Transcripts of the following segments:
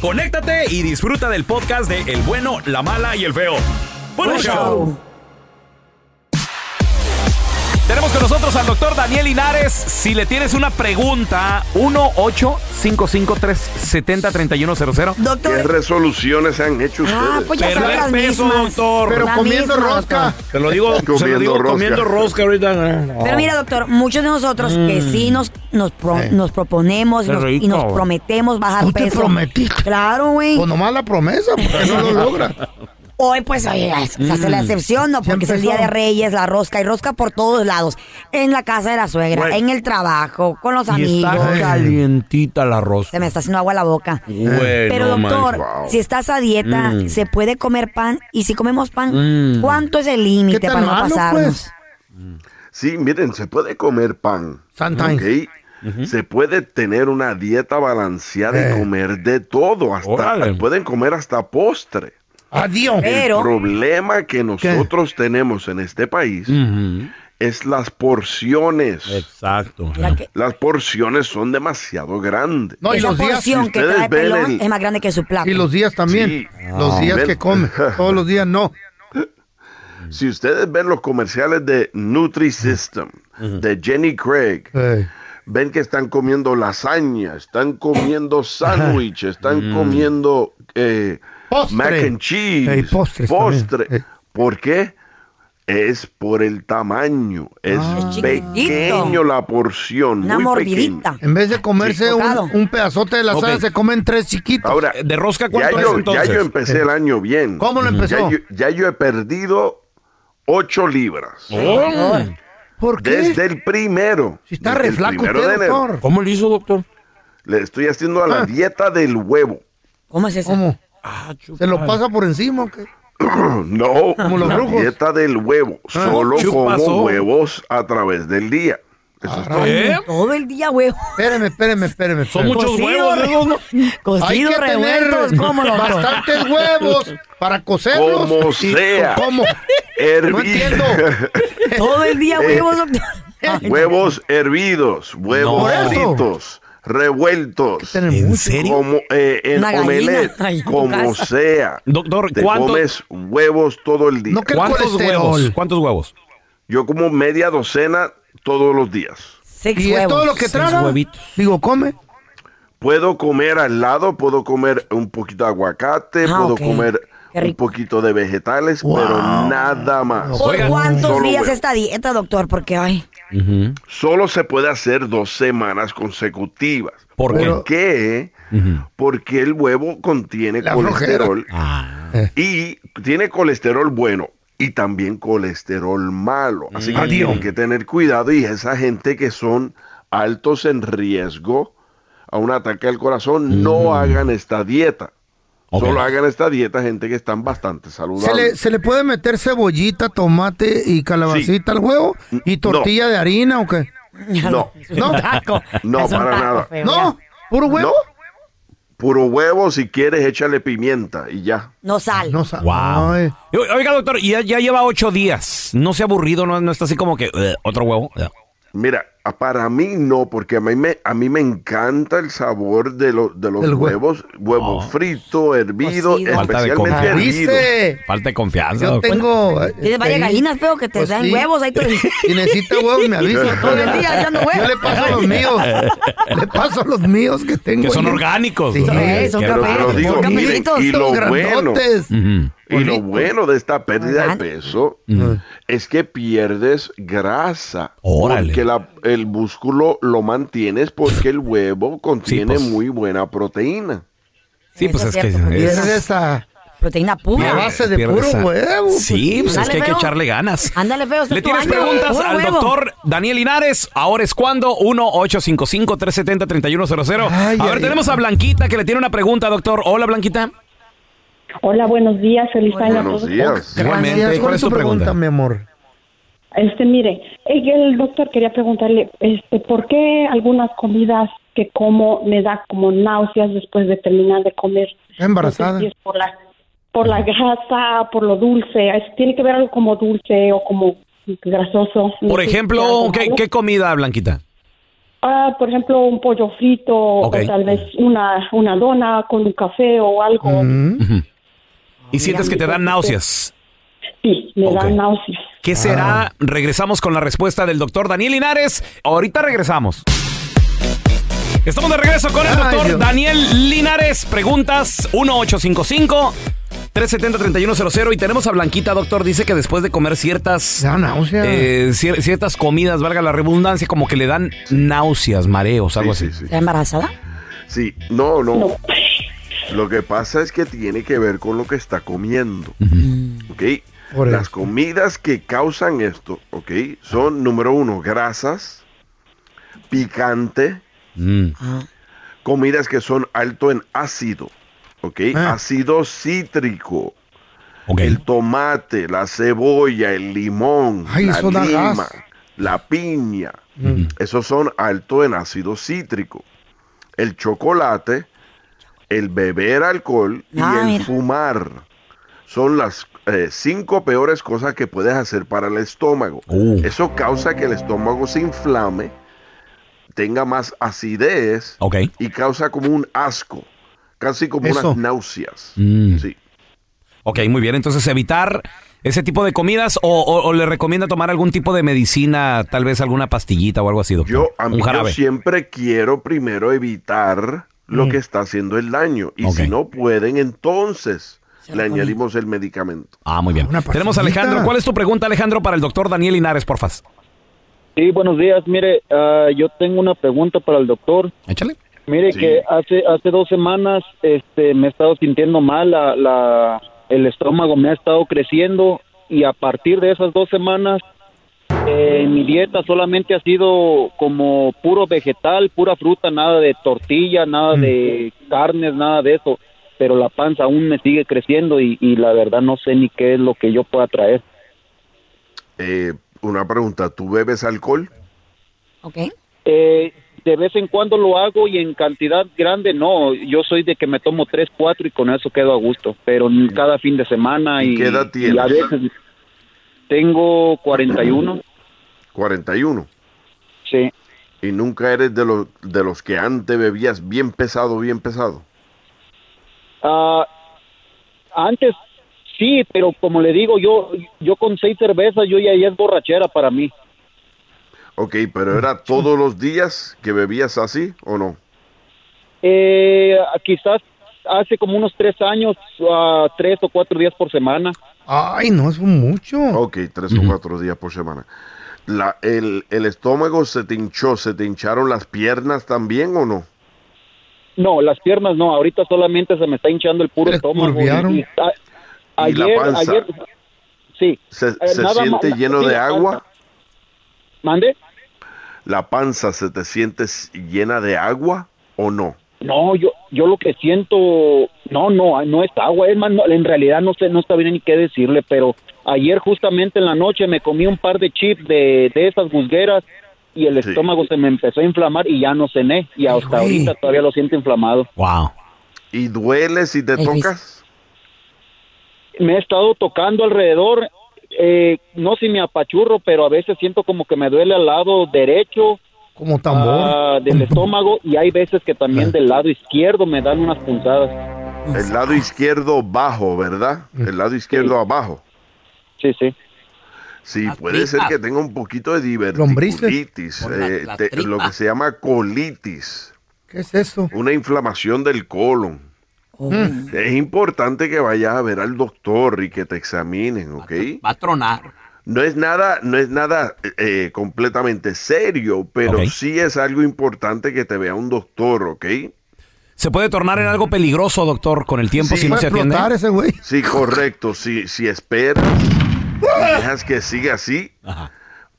conéctate y disfruta del podcast de El bueno, la mala y el feo. ¡Buen Buen show! Tenemos con nosotros al doctor Daniel Linares. Si le tienes una pregunta, 1-855-370-3100. ¿Qué Doctor, resoluciones han hecho ustedes? ah, pues ya Perder las peso, mismas. doctor. Pero La comiendo misma, rosca. doctor. Te lo digo, se lo Comiendo digo rosca. comiendo rosca ahorita. Pero mira, doctor, muchos de nosotros que sí nos, nos, pro- Eh. nos proponemos Qué nos- y nos prometemos bajar Tú te peso. prometiste. Claro, güey. Pues nomás la promesa, porque no lo logra. Hoy, pues, oye, se hace la excepción, ¿no? Porque es el. Día de Reyes, la rosca, y rosca por todos lados. En la casa de la suegra, en el trabajo, con los Y amigos. está calientita la rosca. Se me está haciendo agua la boca. Bueno, Pero doctor. Wow. si estás a dieta, Mm. ¿se puede comer pan? Y si comemos pan, Mm. ¿cuánto es el ¿Qué límite para no malo, pasarnos? pues? Sí, miren, se puede comer pan. Sometimes. ¿ok? Se puede tener una dieta balanceada Eh. y comer de todo. Hasta, pueden comer hasta postre. Adiós. Pero, El problema que nosotros tenemos en este país es las porciones. Exacto. la, que- Las porciones son demasiado grandes. No, y esa los días, porción si que ustedes trae ven pelón el- es más grande que su plato. y los días también. Sí. Los Ah. días Ven. que come. Todos los días no. Si ustedes ven los comerciales de Nutrisystem, de Jenny Craig, Eh, ven que están comiendo lasaña, están comiendo sándwich, están comiendo eh, Postre. mac and cheese, Ey, postres postre. también. Eh. ¿Por qué? Es por el tamaño, es Ah. Pequeño la porción, Una muy pequeño. mordidita. en vez de comerse un, pedazote de la Ok. sal, se comen tres chiquitos. Ahora, ¿De rosca ya cuánto es yo, ya entonces? yo empecé el año bien. ¿Cómo lo empezó? Ya yo, ya yo he perdido 8 libras. Oh. ¿Por qué? Desde el primero. Si está re flaco usted, doctor. ¿Cómo le hizo, doctor? Le estoy haciendo a la Ah. dieta del huevo. ¿Cómo es eso? ¿Cómo? Ah. ¿Se lo pasa por encima o qué? No, Como los la brujos. dieta del huevo. Solo ¿Qué como pasó? huevos a través del día. Eso es todo. ¿Eh? Todo el día, huevo. Espéreme, espéreme, espéreme. Son espéreme. muchos Cocido, huevos, re- ¿no? Hay Cocido, que revueltos, tener ¿cómo lo bastantes huevos para cocerlos. Como sea. ¿Cómo? Hervi- No entiendo. Todo el día, Eh, huevos, huevos hervidos, huevos eso. Revueltos. Tener ¿En serio? Como eh, en omelette, tu como casa. sea. Doctor, Te ¿cuánto- comes huevos todo el día. No ¿Cuántos huevos? ¿Cuántos huevos? Yo como media docena todos los días. Seis ¿Y es todo lo que traga? huevitos. Digo, come. Puedo comer al lado, puedo comer un poquito de aguacate, Ah, puedo comer un rico. poquito de vegetales, Wow. pero nada más. ¿Por Oigan, cuántos solo días esta dieta, doctor? Porque, ay, Solo se puede hacer dos semanas consecutivas. ¿Por qué? Pero- qué? Porque el huevo contiene La colesterol Ah. y tiene colesterol bueno y también colesterol malo. Así que Adiós. tienen que tener cuidado y esa gente que son altos en riesgo a un ataque al corazón, no hagan esta dieta. Solo hagan esta dieta gente que están bastante ¿Se saludables. le, ¿Se le puede meter cebollita, tomate y calabacita al huevo? ¿Y tortilla de harina o qué? No, ¿No? no, Es para taco nada. feo, ¿No? ¿Puro huevo? No. Puro huevo, si quieres, échale pimienta y ya. No sal. No sa- Wow. Oiga, doctor, y ya, ya lleva ocho días. ¿No se ha aburrido? ¿No, no está así como que "Ugh, otro huevo? Mira, para mí no, porque a mí me, a mí me encanta el sabor de, lo- de los El huevos, huevo frito, hervido, Cocido. Falta de especialmente confianza. hervido. Dice, Falta de confianza. yo tengo... eh, Tienes varias gallinas, feo, que te Pues dan sí. huevos ahí Si necesita huevos, me avisa. todo el día Yo huevos. le paso a los míos. Le paso a los míos que tengo. Que son ahí. orgánicos. Sí. Eh, son cafés. miren, y lo Son bueno, grandotes. Ujú. y lo bueno de esta pérdida de peso Mm. es que pierdes grasa. Órale. Porque la- el músculo lo mantienes porque el huevo contiene pues. muy buena proteína. Sí, pues es es que es- esa... Proteína pura. base de puro esa- huevo. Sí, pues es que hay que echarle ganas. Ándale, feo. ¿Le tienes año. preguntas al huevo. doctor Daniel Linares? Ahora es cuando 1-855-370-3100. Ay, a ver, ay, tenemos a Blanquita que le tiene una pregunta, doctor. Hola, Blanquita. Buenos buenos días, feliz Hola. año a Buenos días. Igualmente, Gracias. ¿cuál es tu pregunta? mi amor? Este, mire, el doctor quería preguntarle, este, ¿por qué algunas comidas que como me da como náuseas después de terminar de comer? Embarazada. No sé si es por la, por la grasa, por lo dulce. Es- tiene que ver algo como dulce o como grasoso. No Por ejemplo, ¿qué, qué comida, Blanquita? Ah, por ejemplo, un pollo frito o tal vez una, una dona con un café o algo. Mm. Y sientes que te dan náuseas. Sí, me dan náuseas. ¿Qué será? Regresamos con la respuesta del doctor Daniel Linares. Ahorita regresamos. Estamos de regreso con el Ay, doctor Dios. Daniel Linares. Preguntas 1-855-370-3100. Y tenemos a Blanquita, doctor. Dice que después de comer ciertas, Da náusea. eh, cier- ciertas comidas, valga la redundancia, como que le dan náuseas, mareos, algo Sí, así. sí, sí. ¿Está embarazada? Sí, no, no, No. Lo que pasa es que tiene que ver con lo que está comiendo. ¿Ok? Por Las eso. comidas que causan esto, ¿ok? Son, número uno, grasas, picante, Mm. comidas que son alto en ácido, ¿ok? Ah. Ácido cítrico, Ok. el tomate, la cebolla, el limón, Ay, la lima, gas. la piña. Mm. Esos son alto en ácido cítrico. El chocolate, el beber alcohol y Ah, el mira. fumar son las eh, cinco peores cosas que puedes hacer para el estómago. Uh. Eso causa que el estómago se inflame, tenga más acidez Ok. y causa como un asco, casi como Eso. unas náuseas. Mm. Sí. Ok, muy bien. Entonces, evitar ese tipo de comidas o, o- o le recomienda tomar algún tipo de medicina, tal vez alguna pastillita o algo así, doctor. Yo, a mí, Un yo jarabe. siempre quiero primero evitar lo Mm. que está haciendo el daño. Y Ok. si no pueden, entonces le añadimos el medicamento. Ah, muy bien. Tenemos a. Alejandro. ¿Cuál es tu pregunta, Alejandro, para el doctor Daniel Linares, porfas? Sí, buenos días. Mire, ah, yo tengo una pregunta para el doctor. Échale. Mire Sí. que hace hace dos semanas este, me he estado sintiendo mal, la, la- el estómago me ha estado creciendo y a partir de esas dos semanas eh, mi dieta solamente ha sido como puro vegetal, pura fruta, nada de tortilla, nada de carnes, nada de eso. Pero la panza aún me sigue creciendo y, y la verdad no sé ni qué es lo que yo pueda traer. Eh, una pregunta, ¿tú bebes alcohol? ¿Ok? Eh, de vez en cuando lo hago y en cantidad grande no. Yo soy de que me tomo tres, cuatro y con eso quedo a gusto. Pero cada fin de semana y, ¿Y qué edad y a tienes? veces tengo 41. 41. Sí. ¿Y nunca eres de, los de los que antes bebías bien pesado, bien pesado? Ah, antes sí, pero como le digo, yo yo con seis cervezas yo ya, ya es borrachera para mí. Ok, pero ¿era todos los días que bebías así o no? Eh, quizás hace como unos tres años, ah, tres o cuatro días por semana. Ay, no, es mucho. Ok, tres o cuatro días por semana. La, el, ¿El estómago se te hinchó, se te hincharon las piernas también o no? No, las piernas no, ahorita solamente se me está hinchando el puro ¿Te estómago. y- y- a- ¿Y la ayer, panza? ayer, sí. ¿Se, Eh, se nada siente más- lleno sí, de agua? ¿Mande? ¿La panza se te siente llena de agua? o no? No, yo, yo lo que siento, no, no, no es agua, es más, no, en realidad no sé, no está bien ni qué decirle, pero ayer justamente en la noche me comí un par de chips de, de esas musgueras y el estómago se me empezó a inflamar y ya no cené y hasta ahorita todavía lo siento inflamado. Wow. ¿Y duele si te tocas? Me he estado tocando alrededor, eh, no si me apachurro, pero a veces siento como que me duele al lado derecho Como tambor. ah, del estómago y hay veces que también del lado izquierdo me dan unas punzadas. El lado izquierdo bajo, ¿verdad? El lado izquierdo abajo. Sí, sí. Sí, puede ser que tenga un poquito de Lombrices. diverticulitis, la- eh, la te- lo que se llama colitis. ¿Qué es eso? Una inflamación del colon. Oh. Mm. Es importante que vayas a ver al doctor y que te examinen, ¿ok? Va a tronar. No es nada, no es nada eh, completamente serio, pero sí es algo importante que te vea un doctor, ¿ok? Se puede tornar en algo peligroso, doctor, con el tiempo si no se atiende. ese güey. Sí, correcto. Si, si esperas y dejas que siga así,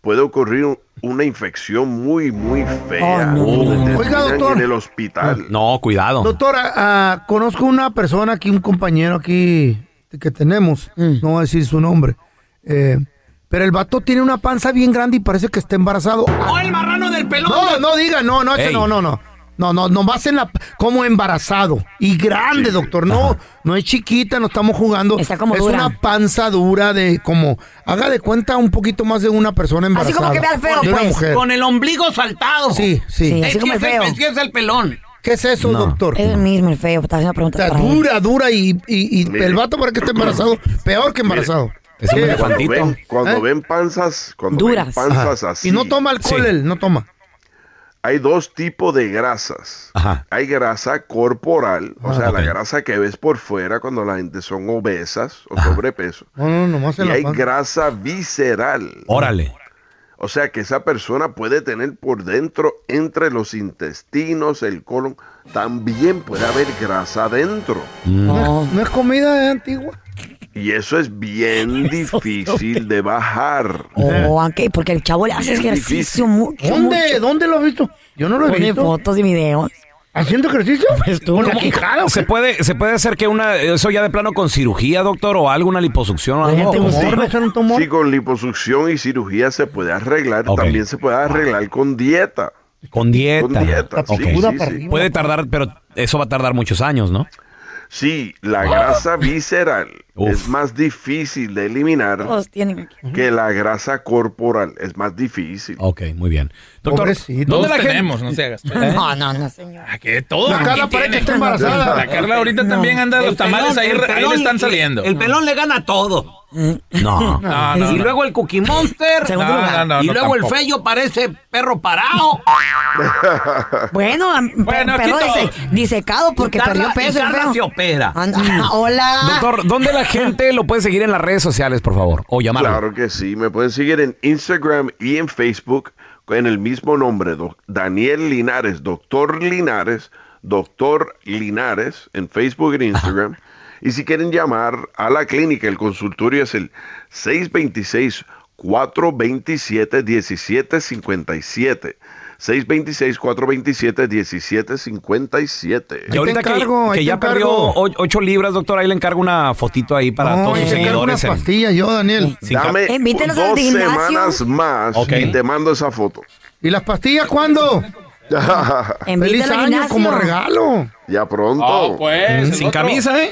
puede ocurrir un- una infección muy, muy fea. Oh, no. Oiga, doctor. en el hospital. No, cuidado. Doctora, ah, conozco una persona aquí, un compañero aquí que tenemos, no voy a decir su nombre, eh, pero el vato tiene una panza bien grande y parece que está embarazado. ¡Oh, el marrano del pelón! No, no diga, no, no, ese no, no, no. No, no, nomás en la, como embarazado. Y grande, doctor. No, no es chiquita, no estamos jugando. Está como es dura. una panza dura de como, haga de cuenta un poquito más de una persona embarazada. como que vea el feo, pues. mujer. Con el ombligo saltado. Sí, sí. Sí, así como el es el- feo. ese es el pelón. ¿Qué es eso, doctor? Es el mismo, el feo. Te haciendo preguntas Está para él. dura, dura y, y, y el vato para que esté embarazado, peor que embarazado. Es un elefantito. Cuando ven, cuando ¿Eh? ven panzas, cuando Duras. ven panzas Ajá. así, Y no toma alcohol, Sí. él no toma. Hay dos tipos de grasas. Ajá. Hay grasa corporal, o sea, la grasa que ves por fuera cuando la gente son obesas o sobrepeso. No, no, nomás Y hay grasa visceral. Órale. O sea que esa persona puede tener por dentro, entre los intestinos, el colon, también puede haber grasa adentro. No, es- no es comida eh, antigua. Y eso es bien difícil de bajar. Oh, aunque, porque el chavo le hace Bien ejercicio mucho. ¿Dónde? mucho. ¿Dónde lo has visto? Yo no lo he Pone visto. fotos y videos. ¿Haciendo ejercicio? Pues tú, ¿Con la ¿cómo? quijada o ¿Se puede, ¿Se puede hacer que una, eso ya de plano con cirugía, doctor, o alguna liposucción o La algo? gente ¿Cómo? gusta. ¿Tumor? ¿Va a ser un tumor? Sí, con liposucción y cirugía se puede arreglar. También se puede arreglar con dieta. Con dieta. Con dieta, sí, sí, sí. Puede tardar, pero eso va a tardar muchos años, ¿no? Sí, la grasa visceral Uf. es más difícil de eliminar Todos tienen. que la grasa corporal. Es más difícil. Ok, muy bien. Doctor, Pobrecito. ¿dónde la gente- tenemos, no se hagas. No, no, no, señor. ¿A qué todo? La Carla parece que está embarazada. La Carla ahorita No. también anda, los El tamales pelón- ahí, el ahí pelón le están saliendo. El pelón le gana todo. No. No, no, y no. luego el Cookie Monster. Segundo No, lugar. no, no, y no, luego el tampoco. fello parece perro parado. Bueno, am- Bueno, aquí pero todo. dice, disecado porque Y Carla- perdió peso y el Carla feo. se opera. Anda, hola. Doctor, ¿dónde la gente lo puede seguir en las redes sociales, por favor? O llamarlo. Claro que sí. Me pueden seguir en Instagram y en Facebook en el mismo nombre. Daniel Linares, Doctor Linares, Doctor Linares en Facebook y en Instagram. Y si quieren llamar a la clínica, el consultorio es el 626-427-1757. 626-427-1757. Y ahorita que, encargo, que ahí ya perdió encargo. 8 libras, doctor, ahí le encargo una fotito ahí para No, todos unas seguidores. en- pastillas yo, Daniel. sin Dame dos semanas más y te mando esa foto. ¿Y las pastillas cuándo? En Feliz año como regalo. ya pronto. Oh, pues. Sin el otro. camisa, ¿eh?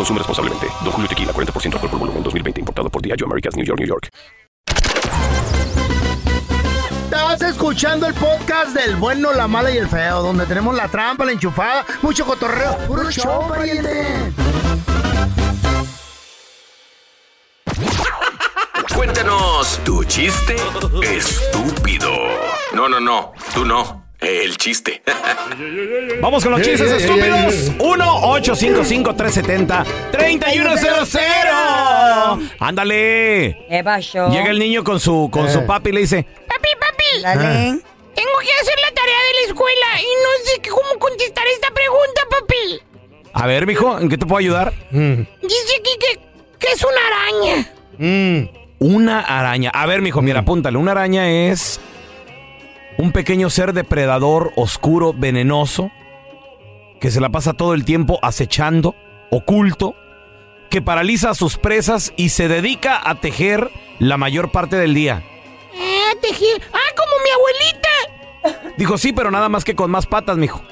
Consume responsablemente. Don Julio Tequila, 40% alcohol por volumen, 2020. Importado por Diageo Americas, New York, New York. Estás escuchando el podcast del bueno, la mala y el feo, donde tenemos la trampa, la enchufada, mucho cotorreo. ¡Puro show, pariente! Cuéntanos tu chiste estúpido. No, no, no, tú no. El chiste. Vamos con los chistes estúpidos. 1-855-370-3100. Ándale. ¿Qué pasó? Llega el niño con su, con su papi y le dice: Papi, papi. Dale. Tengo que hacer la tarea de la escuela y no sé cómo contestar esta pregunta, papi. A ver, mijo, ¿en qué te puedo ayudar? Dice aquí que, que es una araña. Una araña. A ver, mijo, mira, apúntale. Una araña es un pequeño ser depredador, oscuro, venenoso, que se la pasa todo el tiempo acechando, oculto, que paraliza a sus presas y se dedica a tejer la mayor parte del día. Ah, tejí. Ah, como mi abuelita. Dijo, sí, pero nada más que con más patas, mijo.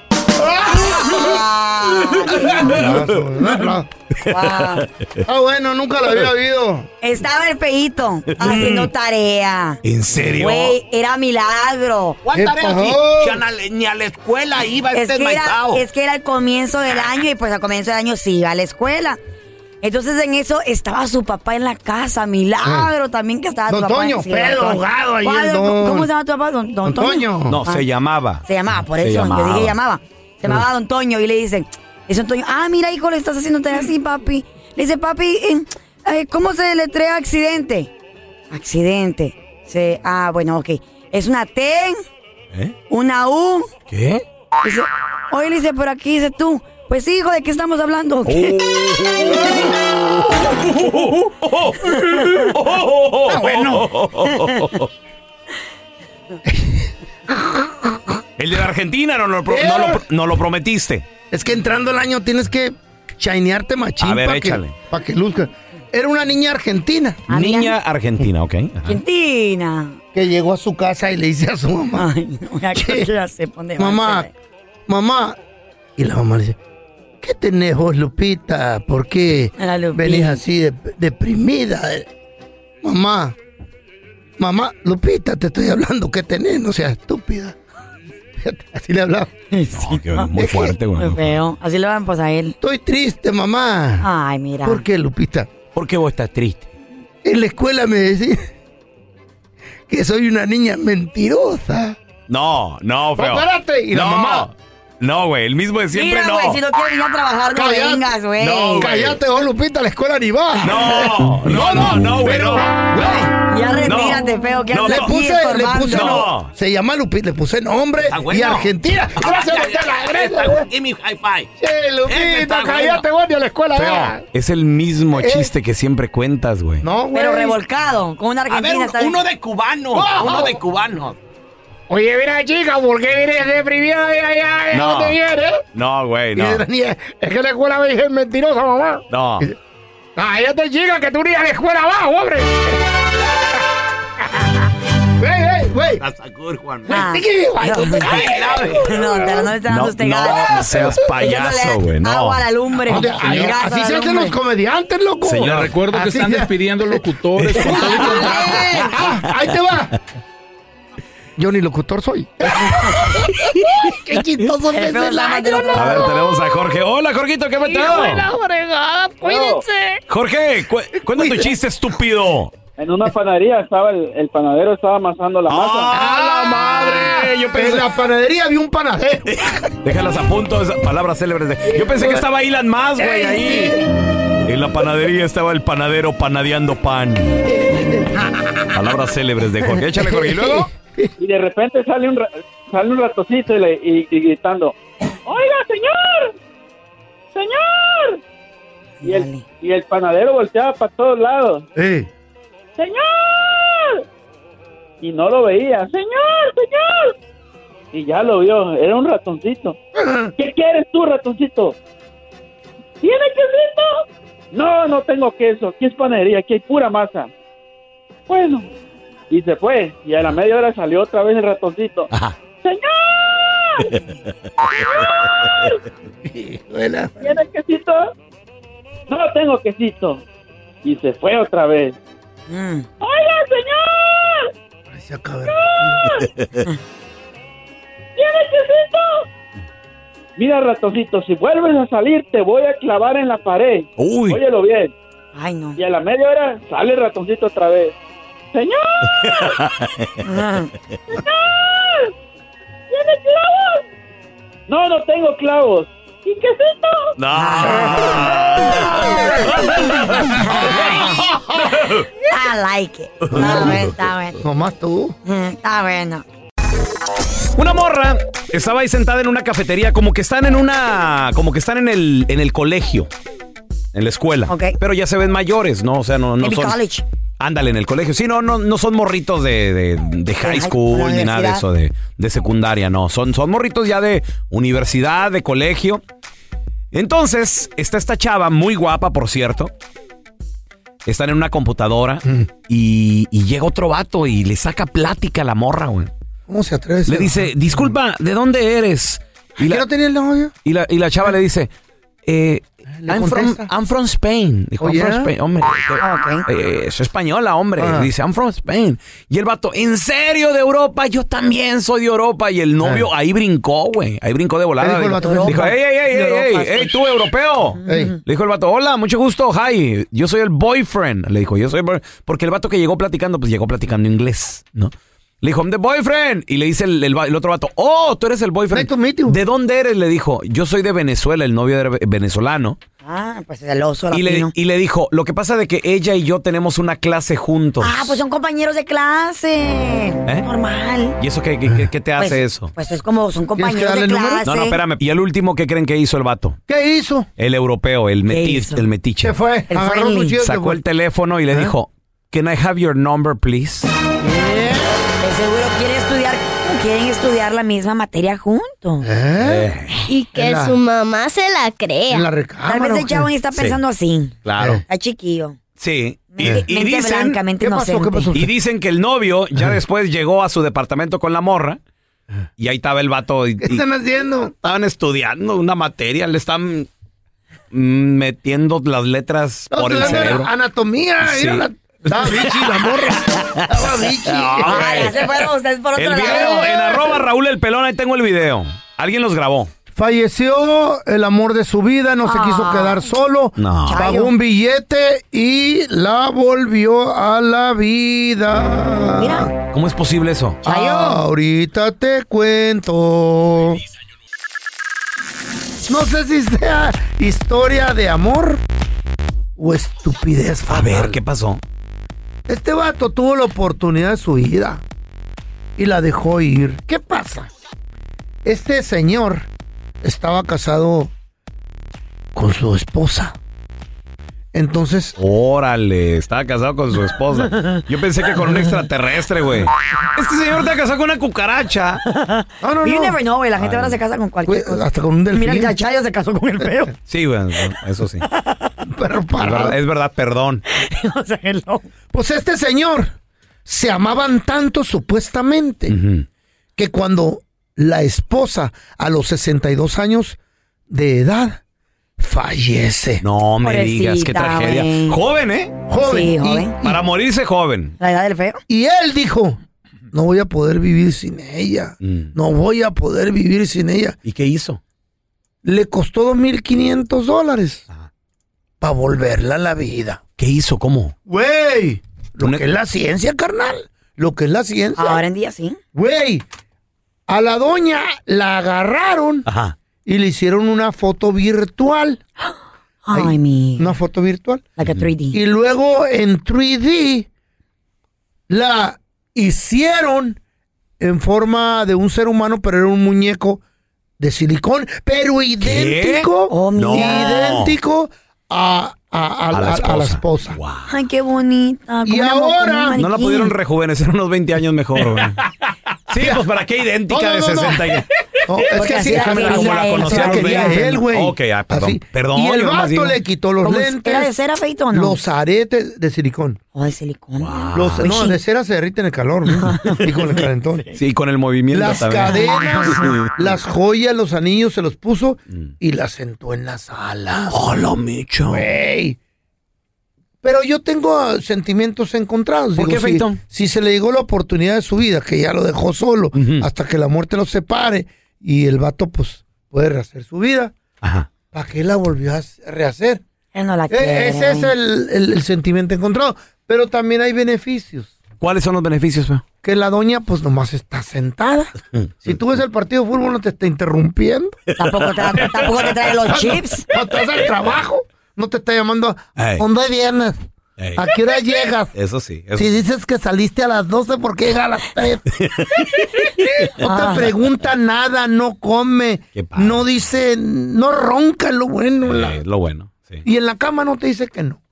Ah, bueno, nunca lo había oído. Estaba el feito haciendo tarea. ¿En serio? Güey, era milagro. ¿Cuál ¿Qué tarea si, si a la- ni a la escuela iba Es este que, era, es que era el comienzo del año y pues al comienzo del año sí iba a la escuela. Entonces en eso estaba su papá en la casa, milagro también que estaba Don tu papá. Toño, Sí, Toño. ahogado ahí ¿Cuál, el don- don- ¿Cómo se llama tu papá? Don, don Don Toño. No, Ah. se llamaba. Se llamaba, por Se eso llamaba. yo dije llamaba. Se llamaba Don Toño y le dicen, dice Don Toño, ah, mira hijo, le estás haciendo tarea así, papi. Le dice, papi, eh, eh, ¿cómo se letrea accidente? Accidente. Se, ah, bueno, ok. Es una T, ¿Eh? una U. ¿Qué? Dice, oye, le dice, por aquí dice tú. Pues hijo, ¿de qué estamos hablando? Ah, bueno. El de la Argentina no lo, pro- no lo, no lo prometiste. Es que entrando el año tienes que shinearte machín A ver, para que, échale. pa' que luzca. Era una niña argentina. Ah. Niña argentina, ok. Ajá. Argentina. Que llegó a su casa y le dice a su mamá. Ay, no, ya que ya sé por dónde va mamá, mamá. Y la mamá le dice, ¿qué tenés vos, Lupita? ¿Por qué La Lupita. venís así de- deprimida? Mamá, mamá, Lupita, te estoy hablando, ¿qué tenés? No seas estúpida. Así le hablaba. Oh, qué- muy fuerte, güey. Muy feo. Así le van pues a él. Estoy triste, mamá. Ay, mira. ¿Por qué, Lupita? ¿Por qué vos estás triste? En la escuela me decís que soy una niña mentirosa. No, no, feo. Espérate, ¿y la no, mamá? No, güey, el mismo de siempre Mira, no. güey, si no quieres ir a trabajar, no Cállate. vengas, güey. No, güey. Cállate vos, Lupita, a la escuela ni va. No, no, no, no, güey, no. güey, Ya retírate, No. feo. ¿Qué No, le puse, le puse, No. no. Se llama Lupita, le puse nombre Ah, bueno. y Argentina. ¿Qué vas a meter la greña, güey? Give me high five. Ese Lupita, está cállate vos, ni a la escuela va. es el mismo Eh. chiste que siempre cuentas, güey. No, güey. Pero revolcado, con una A ver, argentina. un- está bien. uno de cubano. Oh. Uno de cubano. Oye, mira, chica, ¿por qué vienes deprimida de allá? ¿De No. dónde vienes? No, güey, no. es que la escuela me dice mentirosa, mamá. No. Cállate, chica, que tú ni a la escuela vas, hombre. Güey, one. Ah. No, no, no le están dando No, usted no, seas payaso, güey, no. Agua a la lumbre. Así la se hacen los comediantes, loco. Señor, recuerdo que Así están despidiendo locutores. Ah, ahí te va. Yo ni locutor soy. Qué chistoso que es el año, A ver, tenemos a Jorge. Hola, Jorgito, ¿qué metido? fregada, cuídense. Jorge, cu cuenta tu chiste, estúpido. En una panadería estaba el, el panadero estaba amasando la masa. ¡Ah, la madre! Yo En la panadería había un panadero. Déjalas a punto, esas palabras célebres de... Yo pensé que estaba Elon más, güey, ahí. En la panadería estaba el panadero panadeando pan. Palabras célebres de Jorge. Échale, Jorge. ¿Y luego? Y de repente sale un, ra- sale un ratocito y, le- y- y gritando, ¡Oiga, señor! ¡Señor! Y el, y el panadero volteaba para todos lados. Eh. ¡Señor! Y no lo veía. ¡Señor, señor! Y ya lo vio, era un ratoncito. ¿Qué quieres tú, ratoncito? ¿Tiene quesito? No, no tengo queso. Aquí es panadería, aquí hay pura masa. Bueno, y se fue. Y a la media hora salió otra vez el ratoncito. ¡Señor! ¡Señor! ¿Tiene quesito? No tengo quesito. Y se fue otra vez. ¡Oiga, señor! Se acaba. ¡Señor! ¿Tiene quesito? Mira, ratoncito, si vuelves a salir, te voy a clavar en la pared. Uy. Óyelo bien. Ay, no. Y a la media hora sale el ratoncito otra vez. ¡Señor! ¡Señor! ¿Tiene clavos? No, no tengo clavos. ¿Y quesito? I like it. Está bueno, está bueno. Nomás tú. Está bueno. Una morra estaba ahí sentada en una cafetería, como que están en una. como que están en el, en el colegio. En la escuela. Pero ya se ven mayores, ¿no? O sea, no, no Maybe son. college. Ándale, en el colegio. Sí, no, no, no son morritos de, de- de high school ni nada de eso, de, de secundaria, no. Son, son morritos ya de universidad, de colegio. Entonces, está esta chava, muy guapa, por cierto. Están en una computadora y, y llega otro vato y le saca plática a la morra, güey. ¿Cómo se atreve? Le dice, disculpa, ¿de dónde eres? Y ¿Que no tenía el novio? y la, y la chava le dice, eh, I'm, from, contesta. I'm from Spain. Dijo, Oh, "I'm from yeah? Spain." Hombre, eh, es española, hombre. Ah. Dice, I'm from Spain. Y el vato, ¿en serio de Europa? Yo también soy de Europa. Y el novio ahí brincó, güey. Ahí brincó de volada. ¿Qué dijo ey, ey, ey, ey, ey, ey, tú, europeo. Le dijo el vato, hola, mucho gusto, hi. Yo soy el boyfriend. Le dijo, yo soy el boy-". Porque el vato que llegó platicando, pues llegó platicando inglés, ¿no? Le dijo, I'm the boyfriend. Y le dice el, el el otro vato, oh, tú eres el boyfriend. ¿De dónde eres? Le dijo, yo soy de Venezuela, el novio era ve- venezolano. Ah, pues el oso Y le, latino. y le dijo, lo que pasa de que ella y yo tenemos una clase juntos. Ah, pues son compañeros de clase. ¿Eh? Normal. ¿Y eso qué, qué- qué- qué te hace Pues- eso? Pues es como son compañeros de clase. No, no, espérame. ¿Y el último qué creen que hizo el vato? ¿Qué hizo? El europeo, el, meti- hizo? el metiche. Se fue. El Agarró friendly. un cuchillo y se Sacó fue. el teléfono y le ¿Eh? dijo, Can I have your number, please? Seguro quiere estudiar, quieren estudiar la misma materia juntos. ¿Eh? Y que la- su mamá se la crea. En la Tal recámara. vez ¿o el chavo está Sí. pensando así. Claro. Está chiquillo. Sí. Y, Mente, y mente dicen, blanca, mente ¿Qué pasó? inocente. ¿Qué pasó? y dicen que el novio ya después llegó a su departamento con la morra y ahí estaba el vato. Y, ¿Qué están haciendo? estaban estudiando una materia, le están metiendo las letras No, por el cerebro. Anatomía. Sí. Era la... Estaba bichi la morra. Estaba bichi. Ay, ya se fueron ustedes por otro El lado. video en arroba Raúl el Pelón, ahí tengo el video. Alguien los grabó. Falleció el amor de su vida, no se Ah. quiso quedar solo. No. Pagó un billete y la volvió a la vida. Mira. ¿Cómo es posible eso? Ahorita te cuento. No sé si sea historia de amor o estupidez. A ver, ¿qué pasó? Este vato tuvo la oportunidad de su vida y la dejó ir. ¿Qué pasa? Este señor estaba casado con su esposa. Entonces, Órale, estaba casado con su esposa. Yo pensé que con un extraterrestre, güey. Este señor está casado con una cucaracha. no, no, You no. never know, güey. La gente Ay. ahora se casa con cualquier cosa. hasta con un delfín. Mira, el chachayo se casó con el feo. Sí, güey, eso sí. Perro Es parado. verdad, es verdad, perdón. o sea, hello. Pues este señor se amaban tanto supuestamente que cuando la esposa a los 62 años de edad fallece. No me Pobrecita, digas, qué tragedia. Joven, ¿eh? Joven. Sí, Y- joven. Para morirse joven. La edad del feo. Y, él dijo, no voy a poder vivir sin ella. Mm. No voy a poder vivir sin ella. ¿Y qué hizo? Le costó 2.500 dólares para volverla a la vida. ¿Qué hizo? ¿Cómo? Güey, lo que es la ciencia, carnal. Lo que es la ciencia. Ahora en día sí. Güey, a la doña la agarraron Ajá. y le hicieron una foto virtual. Ay, mi. Una foto virtual. Like a 3D. Y luego en 3D la hicieron en forma de un ser humano, pero era un muñeco de silicón, pero idéntico, Oh, idéntico a, a- a- A la a- a la esposa. esposa. Ay, qué bonita. Y ahora- No la pudieron rejuvenecer unos 20 años mejor, güey. Sí, pues para qué idéntica No, no, de no, no. 60 y- No, es Porque que así así, la como quería la él. conocí Así a los quería 20. él, güey. Ok, ah, perdón. Así. Perdón, Y el vato le quitó los ¿Cómo es? lentes. ¿Era de cera, Feito, o no? Los aretes de silicón. Oh, de silicón. Los, Uy, no, de cera se derrite en el calor, ¿no? y con el calentón. Sí, con el movimiento Las también. cadenas, las joyas, los anillos se los puso Mm. y las sentó en la sala. Hola, Micho. Güey. Pero yo tengo ah, sentimientos encontrados. ¿Por Digo, qué, si- Feito? Si, se le llegó la oportunidad de su vida, que ya lo dejó solo, hasta que la muerte lo separe, y el vato, pues, puede rehacer su vida, Ajá. ¿para qué la volvió a hacer- rehacer? Él no la E- quiere. ese es el, el- el sentimiento encontrado. Pero también hay beneficios. ¿Cuáles son los beneficios, feo? Que la doña, pues, nomás está sentada. Si tú ves el partido de fútbol, no te está interrumpiendo. Tampoco te, tampoco te trae los chips. Cuando estás al trabajo, no te está llamando. Ey. ¿Dónde vienes? Ey. ¿A qué hora llegas? Eso sí. eso Si dices que saliste a las 12, ¿por qué llega a las 3? No Ah. te pregunta nada, no come, no dice, no ronca lo bueno. sí, la- es lo bueno. sí. y en la cama no te dice que no.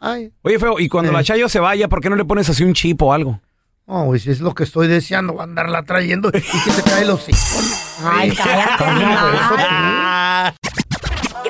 Ay, Oye, feo, y cuando Eh. la Chayo se vaya, ¿por qué no le pones así un chip o algo? no, güey, si es lo que estoy deseando, andarla trayendo y que se cae los hijos. Ay, cállate,